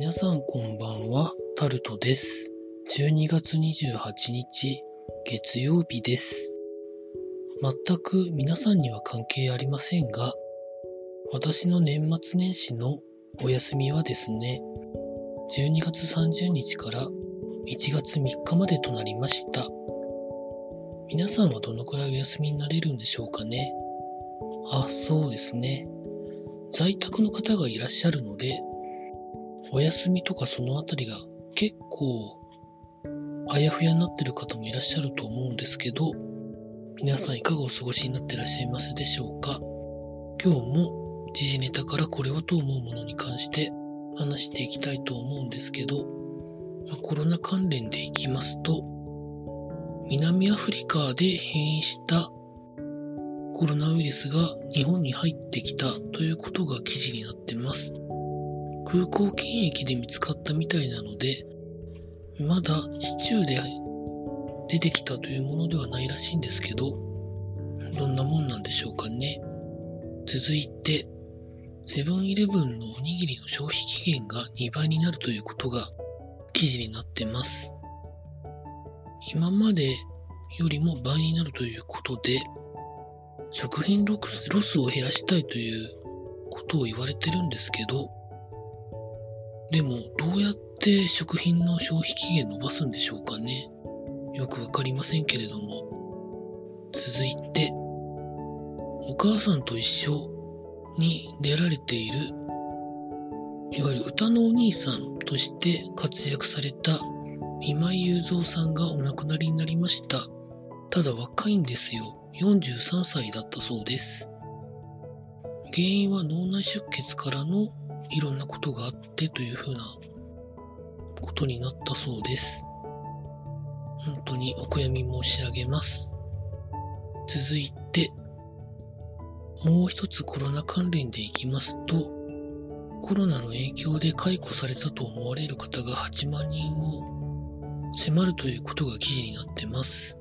皆さんこんばんは、タルトです。12月28日、月曜日です。全く皆さんには関係ありませんが、私の年末年始のお休みはですね、12月30日から1月3日までとなりました。皆さんはどのくらいお休みになれるんでしょうかね。あ、そうですね。在宅の方がいらっしゃるので、お休みとかそのあたりが結構あやふやになってる方もいらっしゃると思うんですけど、皆さんいかがお過ごしになってらっしゃいますでしょうか？今日も時事ネタからこれはと思うものに関して話していきたいと思うんですけど、コロナ関連でいきますと、南アフリカで変異したコロナウイルスが日本に入ってきたということが記事になってます。空港検疫で見つかったみたいなので、まだ市中で出てきたというものではないらしいんですけど、どんなもんなんでしょうかね。続いて、セブンイレブンのおにぎりの消費期限が2倍になるということが記事になってます。今までよりも倍になるということで、食品ロスを減らしたいということを言われてるんですけど、でもどうやって食品の消費期限伸ばすんでしょうかね。よくわかりませんけれども。続いて、お母さんと一緒に出られている、いわゆる歌のお兄さんとして活躍された今井雄三さんがお亡くなりになりました。ただ若いんですよ。43歳だったそうです。原因は脳内出血からのいろんなことがあってというふうなことになったそうです。本当にお悔やみ申し上げます。続いて、もう一つコロナ関連でいきますと、コロナの影響で解雇されたと思われる方が8万人を迫るということが記事になってます。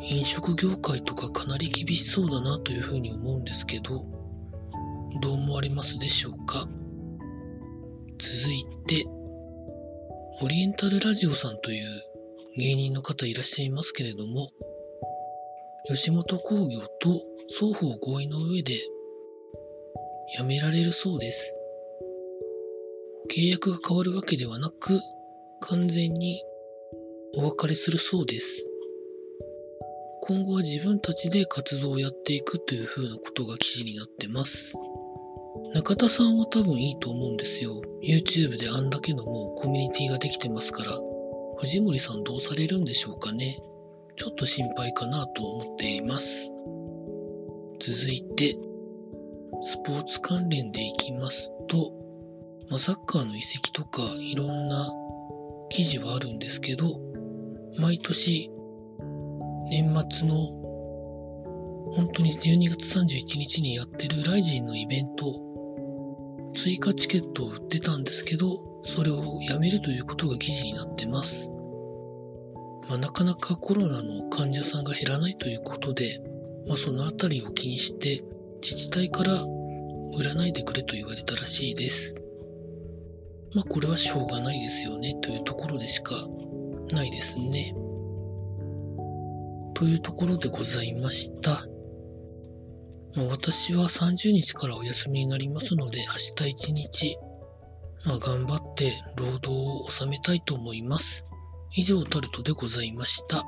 飲食業界とかかなり厳しそうだなというふうに思うんですけど、どう思われますでしょうか？続いて、オリエンタルラジオさんという芸人の方いらっしゃいますけれども、吉本興業と双方合意の上で辞められるそうです。契約が変わるわけではなく、完全にお別れするそうです。今後は自分たちで活動をやっていくという風なことが記事になってます。中田さんは多分いいと思うんですよ。YouTube であんだけのもうコミュニティができてますから。藤森さんどうされるんでしょうかね。ちょっと心配かなと思っています。続いて、スポーツ関連でいきますと、まあ、サッカーの移籍とかいろんな記事はあるんですけど、毎年年末の本当に12月31日にやってるライジンのイベント、追加チケットを売ってたんですけど、それをやめるということが記事になってます。まあ、なかなかコロナの患者さんが減らないということで、まあ、そのあたりを気にして自治体から売らないでくれと言われたらしいです。まあこれはしょうがないですよねというところでしかないですね。というところでございました。まあ、私は30日からお休みになりますので、明日一日、まあ、頑張って労働を収めたいと思います。以上タルトでございました。